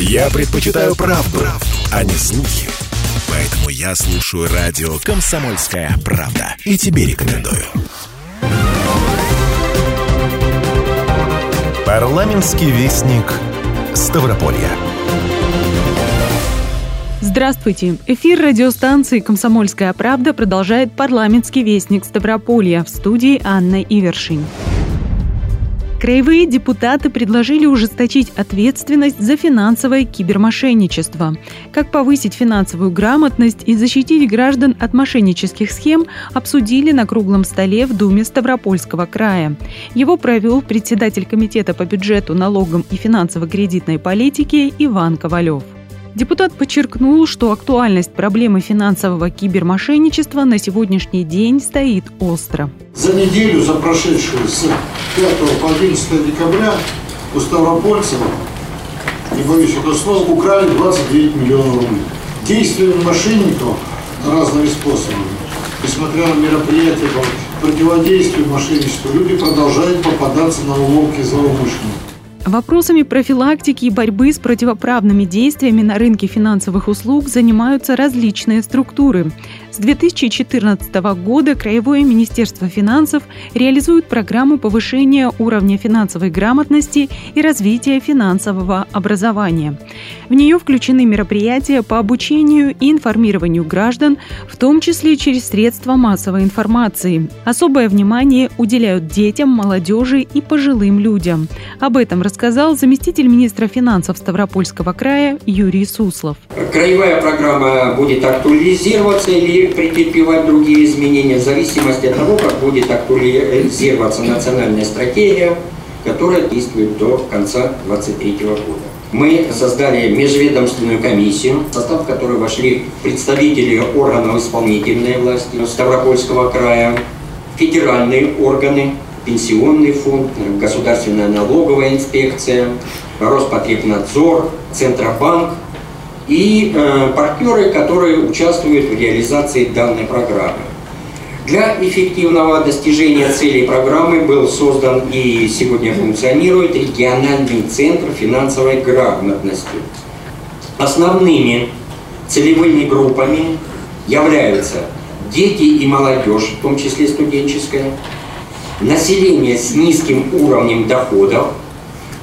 Я предпочитаю правду, а не слухи. Поэтому я слушаю радио «Комсомольская правда». И тебе рекомендую. Парламентский вестник Ставрополья. Здравствуйте! Эфир радиостанции «Комсомольская правда» продолжает парламентский вестник Ставрополья в студии Анна Ивершин. Краевые депутаты предложили ужесточить ответственность за финансовое кибермошенничество. Как повысить финансовую грамотность и защитить граждан от мошеннических схем, обсудили на круглом столе в Думе Ставропольского края. Его провел председатель Комитета по бюджету, налогам и финансово-кредитной политике Иван Ковалев. Депутат подчеркнул, что актуальность проблемы финансового кибермошенничества на сегодняшний день стоит остро. За неделю, за прошедшую с 5 по 11 декабря у Ставропольцева, не боюсь этого слова, украли 29 миллионов рублей. Действиями мошенников разными способами, несмотря на мероприятия по противодействию мошенничеству, люди продолжают попадаться на уловки злоумышленников. Вопросами профилактики и борьбы с противоправными действиями на рынке финансовых услуг занимаются различные структуры. С 2014 года Краевое министерство финансов реализует программу повышения уровня финансовой грамотности и развития финансового образования. В нее включены мероприятия по обучению и информированию граждан, в том числе через средства массовой информации. Особое внимание уделяют детям, молодежи и пожилым людям. Об этом рассказал заместитель министра финансов Ставропольского края Юрий Суслов. Краевая программа будет актуализироваться или претерпевать другие изменения в зависимости от того, как будет актуализироваться национальная стратегия, которая действует до конца 2023 года. Мы создали межведомственную комиссию, в состав которой вошли представители органов исполнительной власти Ставропольского края, федеральные органы, пенсионный фонд, государственная налоговая инспекция, Роспотребнадзор, Центробанк – и э, партнеры, которые участвуют в реализации данной программы. Для эффективного достижения целей программы был создан и сегодня функционирует региональный центр финансовой грамотности. Основными целевыми группами являются дети и молодежь, в том числе студенческая, население с низким уровнем доходов,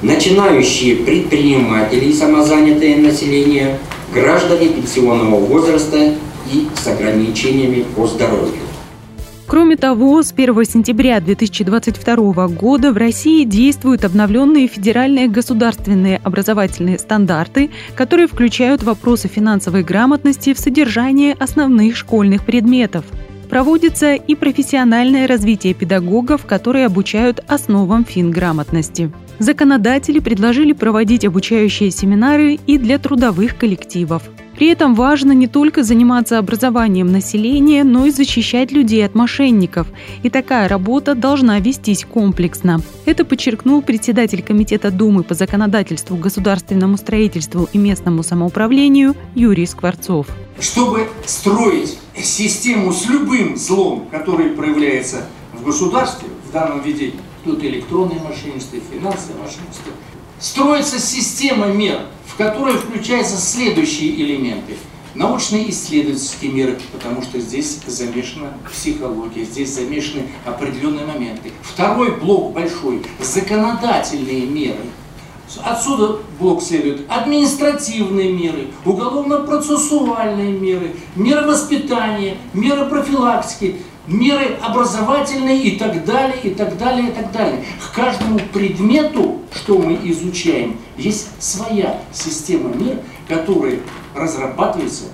начинающие предприниматели и самозанятое население – граждане пенсионного возраста и с ограничениями по здоровью. Кроме того, с 1 сентября 2022 года в России действуют обновленные федеральные государственные образовательные стандарты, которые включают вопросы финансовой грамотности в содержание основных школьных предметов. Проводится и профессиональное развитие педагогов, которые обучают основам финграмотности. Законодатели предложили проводить обучающие семинары и для трудовых коллективов. При этом важно не только заниматься образованием населения, но и защищать людей от мошенников. И такая работа должна вестись комплексно. Это подчеркнул председатель Комитета Думы по законодательству, государственному строительству и местному самоуправлению Юрий Скворцов. Чтобы строить систему с любым злом, который проявляется в государстве, в данном виде тут электронные мошенничество, финансовое мошенничество. Строится система мер, в которой включаются следующие элементы. Научные исследовательские меры, потому что здесь замешана психология, здесь замешаны определенные моменты. Второй блок большой – законодательные меры. Отсюда блок следует административные меры, уголовно-процессуальные меры, меры воспитания, меры профилактики, меры образовательные и так далее, и так далее, и так далее. К каждому предмету, что мы изучаем, есть своя система мер, которая разрабатывается,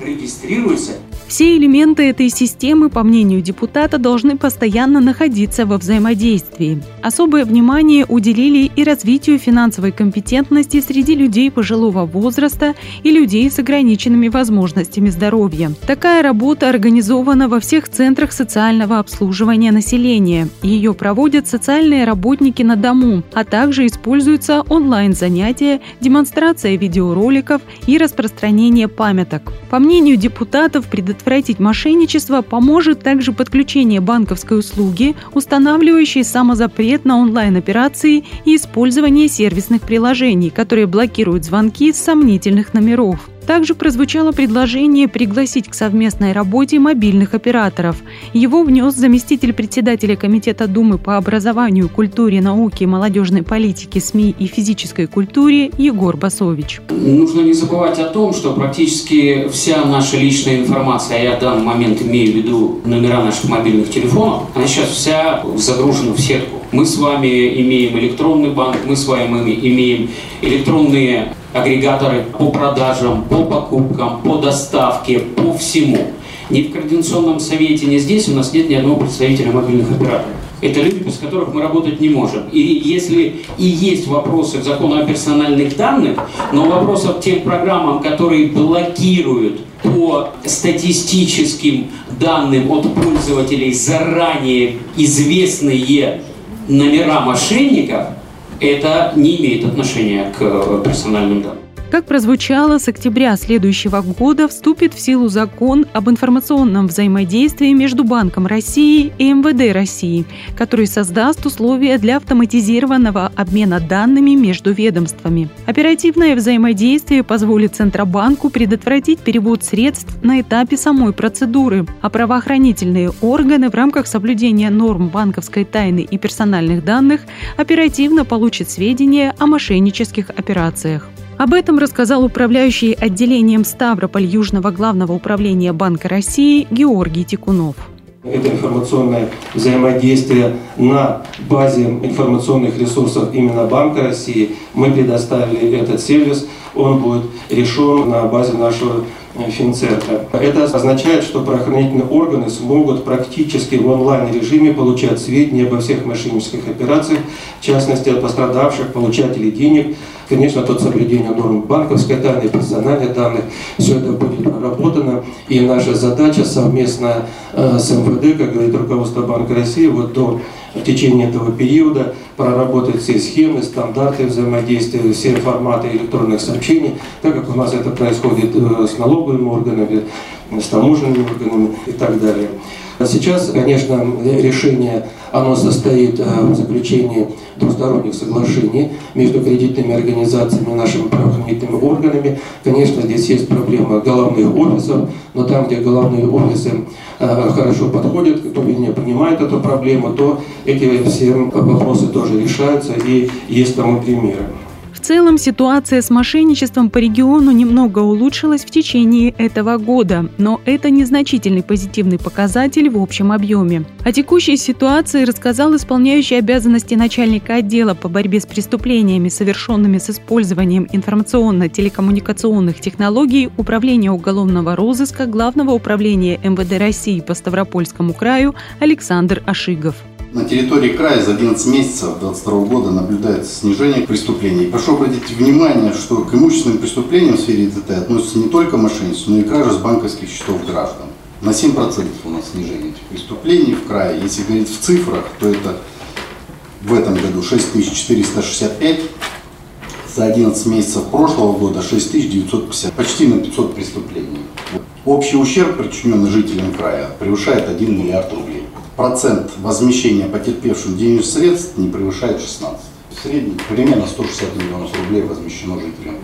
регистрируется все элементы этой системы, по мнению депутата, должны постоянно находиться во взаимодействии. Особое внимание уделили и развитию финансовой компетентности среди людей пожилого возраста и людей с ограниченными возможностями здоровья. Такая работа организована во всех центрах социального обслуживания населения. Ее проводят социальные работники на дому, а также используются онлайн-занятия, демонстрация видеороликов и распространение памяток. По мнению депутатов, предотвратить мошенничество поможет также подключение банковской услуги, устанавливающей самозапрет на онлайн-операции и использование сервисных приложений, которые блокируют звонки с сомнительных номеров. Также прозвучало предложение пригласить к совместной работе мобильных операторов. Его внес заместитель председателя Комитета Думы по образованию, культуре, науке, молодежной политике, СМИ и физической культуре Егор Басович. Нужно не забывать о том, что практически вся наша личная информация, а я в данный момент имею в виду номера наших мобильных телефонов, она сейчас вся загружена в сетку. Мы с вами имеем электронный банк, мы с вами имеем электронные агрегаторы по продажам, по покупкам, по доставке, по всему. Ни в Координационном совете, ни здесь у нас нет ни одного представителя мобильных операторов. Это люди, без которых мы работать не можем. И если и есть вопросы к закону о персональных данных, но вопросов к тем программам, которые блокируют по статистическим данным от пользователей заранее известные номера мошенников, это не имеет отношения к э, персональным данным. Как прозвучало, с октября следующего года вступит в силу закон об информационном взаимодействии между Банком России и МВД России, который создаст условия для автоматизированного обмена данными между ведомствами. Оперативное взаимодействие позволит Центробанку предотвратить перевод средств на этапе самой процедуры, а правоохранительные органы в рамках соблюдения норм банковской тайны и персональных данных оперативно получат сведения о мошеннических операциях. Об этом рассказал управляющий отделением Ставрополь Южного главного управления Банка России Георгий Тикунов. Это информационное взаимодействие на базе информационных ресурсов именно Банка России. Мы предоставили этот сервис. Он будет решен на базе нашего Финцентра. Это означает, что правоохранительные органы смогут практически в онлайн-режиме получать сведения обо всех мошеннических операциях, в частности от пострадавших, получателей денег. Конечно, тут соблюдение норм банковской тайны, персональных данных, все это будет проработано. И наша задача совместно э, с МВД, как говорит руководство Банка России, вот до в течение этого периода проработать все схемы, стандарты взаимодействия, все форматы электронных сообщений, так как у нас это происходит э, с налоговыми органами, с таможенными органами и так далее. Сейчас, конечно, решение оно состоит э, в заключении двусторонних соглашений между кредитными организациями и нашими правоохранительными органами. Конечно, здесь есть проблема головных офисов, но там, где головные офисы э, хорошо подходят, кто не понимает эту проблему, то эти все вопросы тоже решаются и есть тому примеры. Целом ситуация с мошенничеством по региону немного улучшилась в течение этого года, но это незначительный позитивный показатель в общем объеме. О текущей ситуации рассказал исполняющий обязанности начальника отдела по борьбе с преступлениями, совершенными с использованием информационно-телекоммуникационных технологий Управления уголовного розыска Главного управления МВД России по Ставропольскому краю Александр Ашигов. На территории края за 11 месяцев 2022 года наблюдается снижение преступлений. Прошу обратить внимание, что к имущественным преступлениям в сфере ИТТ относятся не только мошенничество, но и кража с банковских счетов граждан. На 7% у нас снижение этих преступлений в крае. Если говорить в цифрах, то это в этом году 6465, за 11 месяцев прошлого года 6950, почти на 500 преступлений. Общий ущерб, причиненный жителям края, превышает 1 миллиард рублей процент возмещения потерпевшим денежных средств не превышает 16. В среднем примерно 160 миллионов рублей возмещено жителям.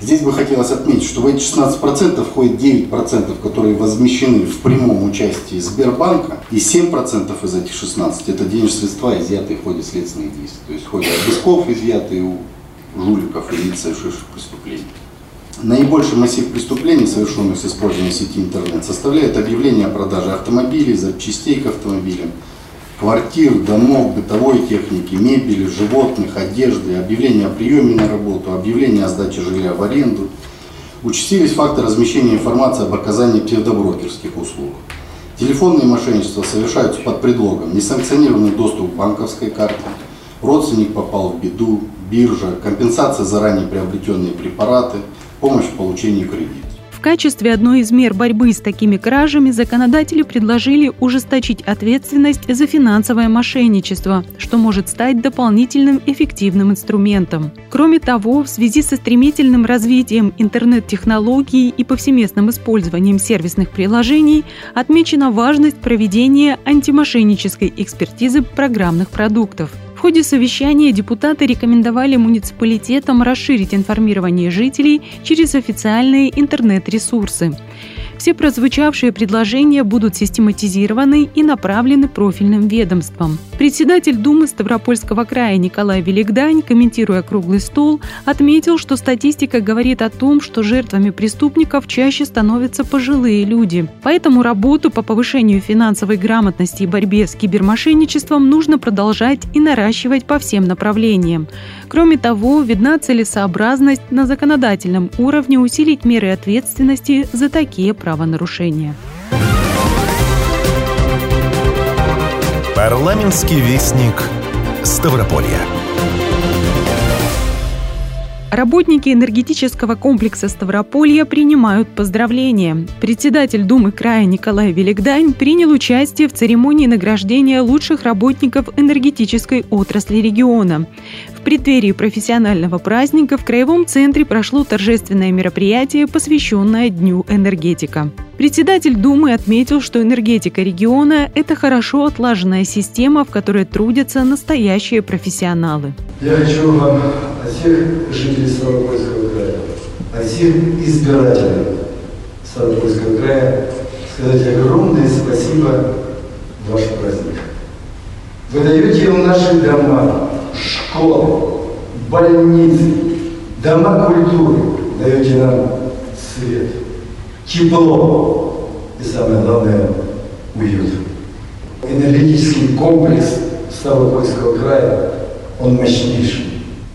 Здесь бы хотелось отметить, что в эти 16% входит 9%, которые возмещены в прямом участии Сбербанка, и 7% из этих 16% это денежные средства, изъятые в ходе следственных действий. То есть в ходе обысков изъятые у жуликов и лиц, совершивших преступления. Наибольший массив преступлений, совершенных с использованием сети интернет, составляет объявление о продаже автомобилей, запчастей к автомобилям, квартир, домов, бытовой техники, мебели, животных, одежды, объявление о приеме на работу, объявление о сдаче жилья в аренду. Участились факты размещения информации об оказании псевдоброкерских услуг. Телефонные мошенничества совершаются под предлогом несанкционированный доступ к банковской карте, родственник попал в беду, биржа, компенсация за ранее приобретенные препараты – помощь в получении кредита качестве одной из мер борьбы с такими кражами законодатели предложили ужесточить ответственность за финансовое мошенничество, что может стать дополнительным эффективным инструментом. Кроме того, в связи со стремительным развитием интернет-технологий и повсеместным использованием сервисных приложений отмечена важность проведения антимошеннической экспертизы программных продуктов – ходе совещания депутаты рекомендовали муниципалитетам расширить информирование жителей через официальные интернет-ресурсы. Все прозвучавшие предложения будут систематизированы и направлены профильным ведомствам. Председатель Думы Ставропольского края Николай Великдань, комментируя круглый стол, отметил, что статистика говорит о том, что жертвами преступников чаще становятся пожилые люди. Поэтому работу по повышению финансовой грамотности и борьбе с кибермошенничеством нужно продолжать и наращивать по всем направлениям. Кроме того, видна целесообразность на законодательном уровне усилить меры ответственности за такие правонарушения. Парламентский вестник Ставрополья. Работники энергетического комплекса Ставрополья принимают поздравления. Председатель Думы края Николай Великдань принял участие в церемонии награждения лучших работников энергетической отрасли региона. Преддверии профессионального праздника в Краевом центре прошло торжественное мероприятие, посвященное Дню энергетика. Председатель Думы отметил, что энергетика региона – это хорошо отлаженная система, в которой трудятся настоящие профессионалы. Я хочу вам от всех жителей Ставропольского края, от всех избирателей Ставропольского края сказать огромное спасибо ваш праздник. Вы даете в наши дома, школы, больницы, дома культуры, даете нам свет, тепло и, самое главное, уют. Энергетический комплекс Ставропольского края, он мощнейший.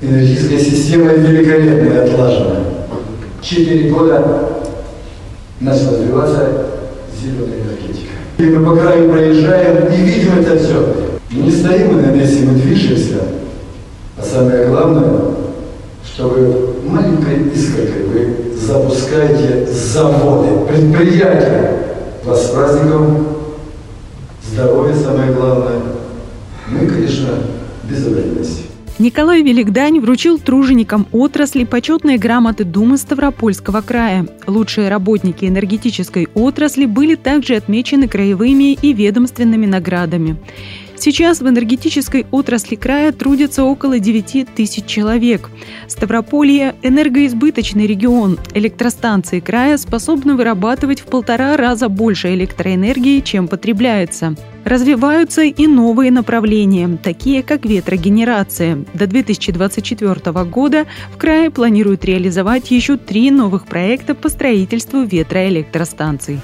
Энергетическая система великолепная, отлажена. Четыре года начала развиваться зеленая энергетика. И мы по краю проезжаем и видим это все. Мы не стоим мы на месте, мы движемся. Самое главное, что вы маленькой искоркой вы запускаете заводы, предприятия. Вас с праздником, здоровья самое главное. Мы, конечно, без вредности. Николай Великдань вручил труженикам отрасли почетные грамоты Думы Ставропольского края. Лучшие работники энергетической отрасли были также отмечены краевыми и ведомственными наградами. Сейчас в энергетической отрасли края трудится около 9 тысяч человек. Ставрополье – энергоизбыточный регион. Электростанции края способны вырабатывать в полтора раза больше электроэнергии, чем потребляется. Развиваются и новые направления, такие как ветрогенерация. До 2024 года в крае планируют реализовать еще три новых проекта по строительству ветроэлектростанций.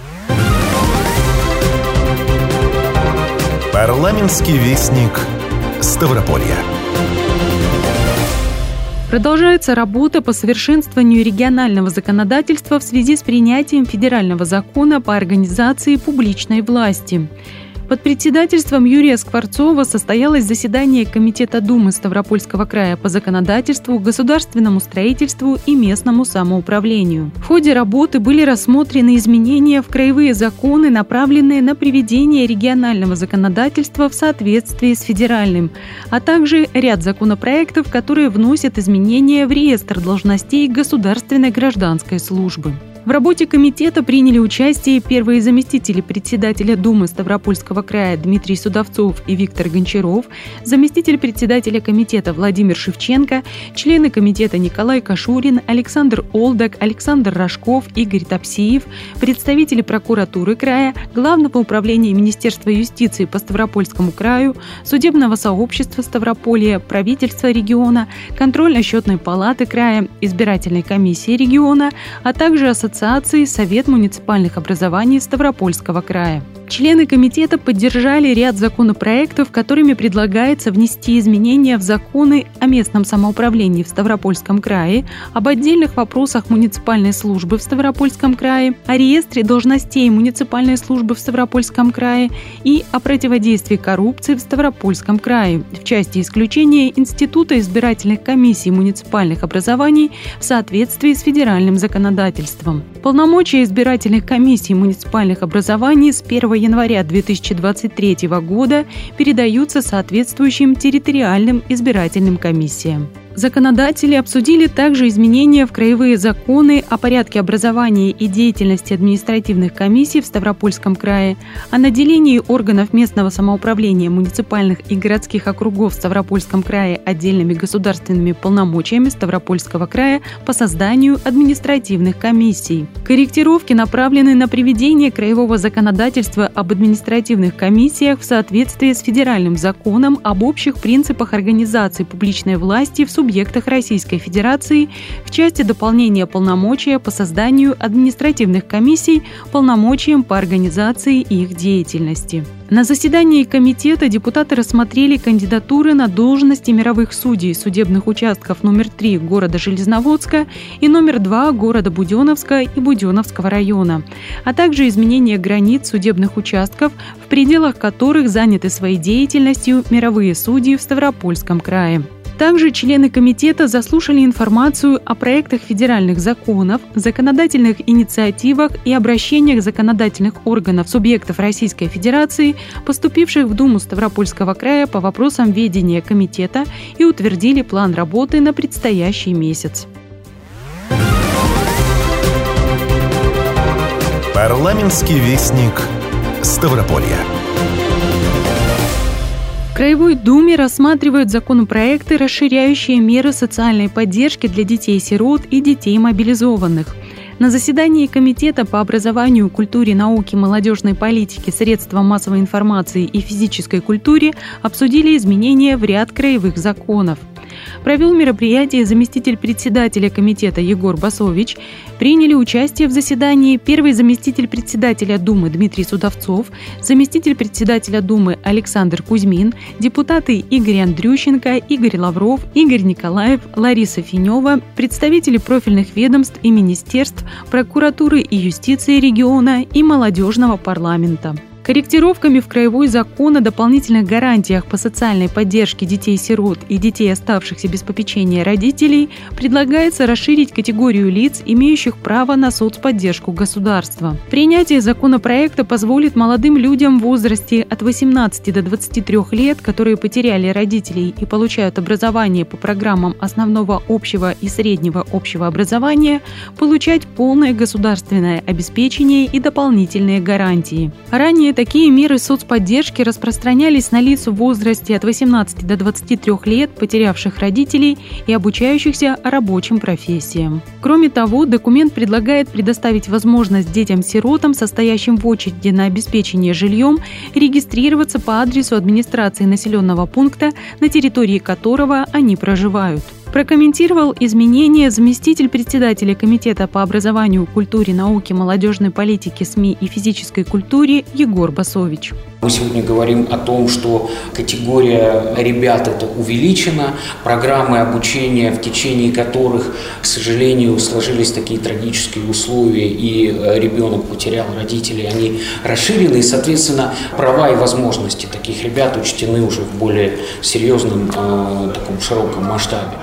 Парламентский вестник Ставрополья. Продолжается работа по совершенствованию регионального законодательства в связи с принятием федерального закона по организации публичной власти. Под председательством Юрия Скворцова состоялось заседание Комитета Думы Ставропольского края по законодательству, государственному строительству и местному самоуправлению. В ходе работы были рассмотрены изменения в краевые законы, направленные на приведение регионального законодательства в соответствии с федеральным, а также ряд законопроектов, которые вносят изменения в реестр должностей государственной гражданской службы. В работе комитета приняли участие первые заместители председателя Думы Ставропольского края Дмитрий Судовцов и Виктор Гончаров, заместитель председателя комитета Владимир Шевченко, члены комитета Николай Кашурин, Александр Олдак, Александр Рожков, Игорь Топсиев, представители прокуратуры края, Главного управления Министерства юстиции по Ставропольскому краю, Судебного сообщества Ставрополья, правительства региона, контрольно-счетной палаты края, избирательной комиссии региона, а также Ассоциации Ассоциации Совет муниципальных образований Ставропольского края. Члены комитета поддержали ряд законопроектов, которыми предлагается внести изменения в законы о местном самоуправлении в Ставропольском крае, об отдельных вопросах муниципальной службы в Ставропольском крае, о реестре должностей муниципальной службы в Ставропольском крае и о противодействии коррупции в Ставропольском крае, в части исключения Института избирательных комиссий муниципальных образований в соответствии с федеральным законодательством. Полномочия избирательных комиссий муниципальных образований с 1 января 2023 года передаются соответствующим территориальным избирательным комиссиям. Законодатели обсудили также изменения в краевые законы о порядке образования и деятельности административных комиссий в Ставропольском крае, о наделении органов местного самоуправления муниципальных и городских округов в Ставропольском крае отдельными государственными полномочиями Ставропольского края по созданию административных комиссий. Корректировки направлены на приведение краевого законодательства об административных комиссиях в соответствии с федеральным законом об общих принципах организации публичной власти в субъектах субъектах Российской Федерации в части дополнения полномочия по созданию административных комиссий полномочиям по организации их деятельности. На заседании комитета депутаты рассмотрели кандидатуры на должности мировых судей судебных участков номер 3 города Железноводска и номер 2 города Буденовска и Буденовского района, а также изменение границ судебных участков, в пределах которых заняты своей деятельностью мировые судьи в Ставропольском крае. Также члены комитета заслушали информацию о проектах федеральных законов, законодательных инициативах и обращениях законодательных органов субъектов Российской Федерации, поступивших в Думу Ставропольского края по вопросам ведения комитета и утвердили план работы на предстоящий месяц. Парламентский вестник Ставрополья. Краевой Думе рассматривают законопроекты, расширяющие меры социальной поддержки для детей-сирот и детей мобилизованных. На заседании Комитета по образованию, культуре, науке, молодежной политике, средствам массовой информации и физической культуре обсудили изменения в ряд краевых законов – провел мероприятие заместитель председателя комитета Егор Басович. Приняли участие в заседании первый заместитель председателя Думы Дмитрий Судовцов, заместитель председателя Думы Александр Кузьмин, депутаты Игорь Андрющенко, Игорь Лавров, Игорь Николаев, Лариса Финева, представители профильных ведомств и министерств, прокуратуры и юстиции региона и молодежного парламента. Корректировками в Краевой закон о дополнительных гарантиях по социальной поддержке детей-сирот и детей, оставшихся без попечения родителей, предлагается расширить категорию лиц, имеющих право на соцподдержку государства. Принятие законопроекта позволит молодым людям в возрасте от 18 до 23 лет, которые потеряли родителей и получают образование по программам основного общего и среднего общего образования, получать полное государственное обеспечение и дополнительные гарантии. Ранее такие меры соцподдержки распространялись на лиц в возрасте от 18 до 23 лет, потерявших родителей и обучающихся рабочим профессиям. Кроме того, документ предлагает предоставить возможность детям-сиротам, состоящим в очереди на обеспечение жильем, регистрироваться по адресу администрации населенного пункта, на территории которого они проживают прокомментировал изменения заместитель председателя Комитета по образованию, культуре, науке, молодежной политике, СМИ и физической культуре Егор Басович. Мы сегодня говорим о том, что категория ребят это увеличена, программы обучения, в течение которых, к сожалению, сложились такие трагические условия, и э, ребенок потерял родителей, они расширены, и, соответственно, права и возможности таких ребят учтены уже в более серьезном, э, таком широком масштабе.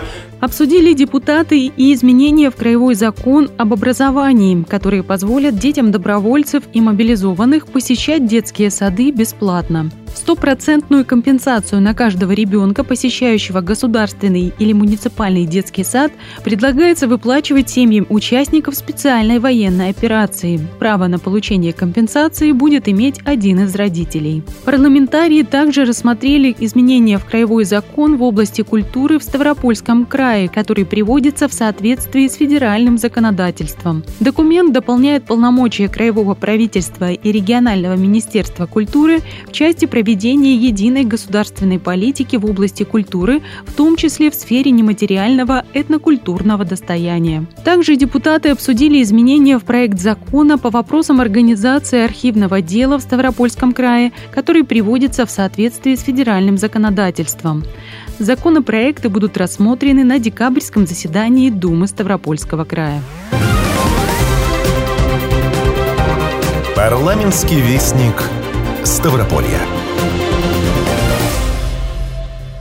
Обсудили депутаты и изменения в Краевой закон об образовании, которые позволят детям добровольцев и мобилизованных посещать детские сады бесплатно. Стопроцентную компенсацию на каждого ребенка, посещающего государственный или муниципальный детский сад, предлагается выплачивать семьям участников специальной военной операции. Право на получение компенсации будет иметь один из родителей. Парламентарии также рассмотрели изменения в краевой закон в области культуры в Ставропольском крае, который приводится в соответствии с федеральным законодательством. Документ дополняет полномочия краевого правительства и регионального министерства культуры в части проведения проведения единой государственной политики в области культуры, в том числе в сфере нематериального этнокультурного достояния. Также депутаты обсудили изменения в проект закона по вопросам организации архивного дела в Ставропольском крае, который приводится в соответствии с федеральным законодательством. Законопроекты будут рассмотрены на декабрьском заседании Думы Ставропольского края. Парламентский вестник Ставрополья.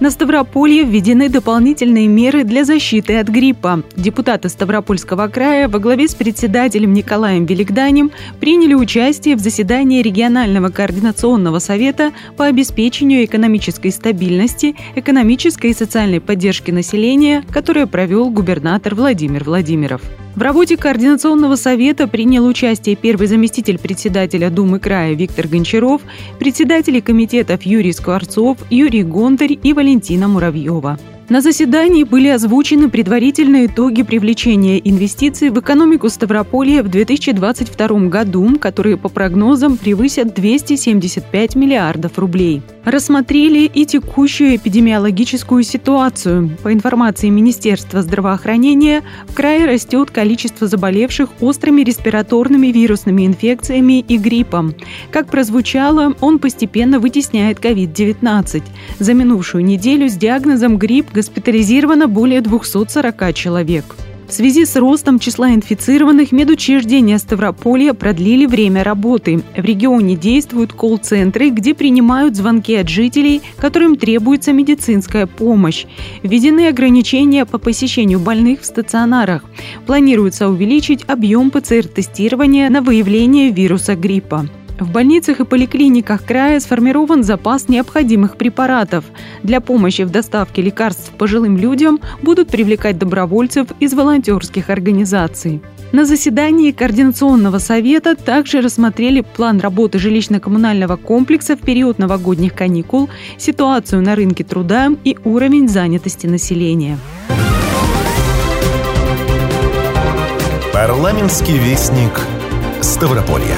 На Ставрополье введены дополнительные меры для защиты от гриппа. Депутаты Ставропольского края во главе с председателем Николаем Великданем приняли участие в заседании регионального координационного совета по обеспечению экономической стабильности, экономической и социальной поддержки населения, которое провел губернатор Владимир Владимиров. В работе Координационного совета принял участие первый заместитель председателя Думы края Виктор Гончаров, председатели комитетов Юрий Скворцов, Юрий Гонтарь и Валентина Муравьева. На заседании были озвучены предварительные итоги привлечения инвестиций в экономику Ставрополья в 2022 году, которые по прогнозам превысят 275 миллиардов рублей. Рассмотрели и текущую эпидемиологическую ситуацию. По информации Министерства здравоохранения, в крае растет количество заболевших острыми респираторными вирусными инфекциями и гриппом. Как прозвучало, он постепенно вытесняет COVID-19. За минувшую неделю с диагнозом грипп госпитализировано более 240 человек. В связи с ростом числа инфицированных медучреждения Ставрополья продлили время работы. В регионе действуют колл-центры, где принимают звонки от жителей, которым требуется медицинская помощь. Введены ограничения по посещению больных в стационарах. Планируется увеличить объем ПЦР-тестирования на выявление вируса гриппа. В больницах и поликлиниках края сформирован запас необходимых препаратов. Для помощи в доставке лекарств пожилым людям будут привлекать добровольцев из волонтерских организаций. На заседании Координационного совета также рассмотрели план работы жилищно-коммунального комплекса в период новогодних каникул, ситуацию на рынке труда и уровень занятости населения. Парламентский вестник Ставрополья.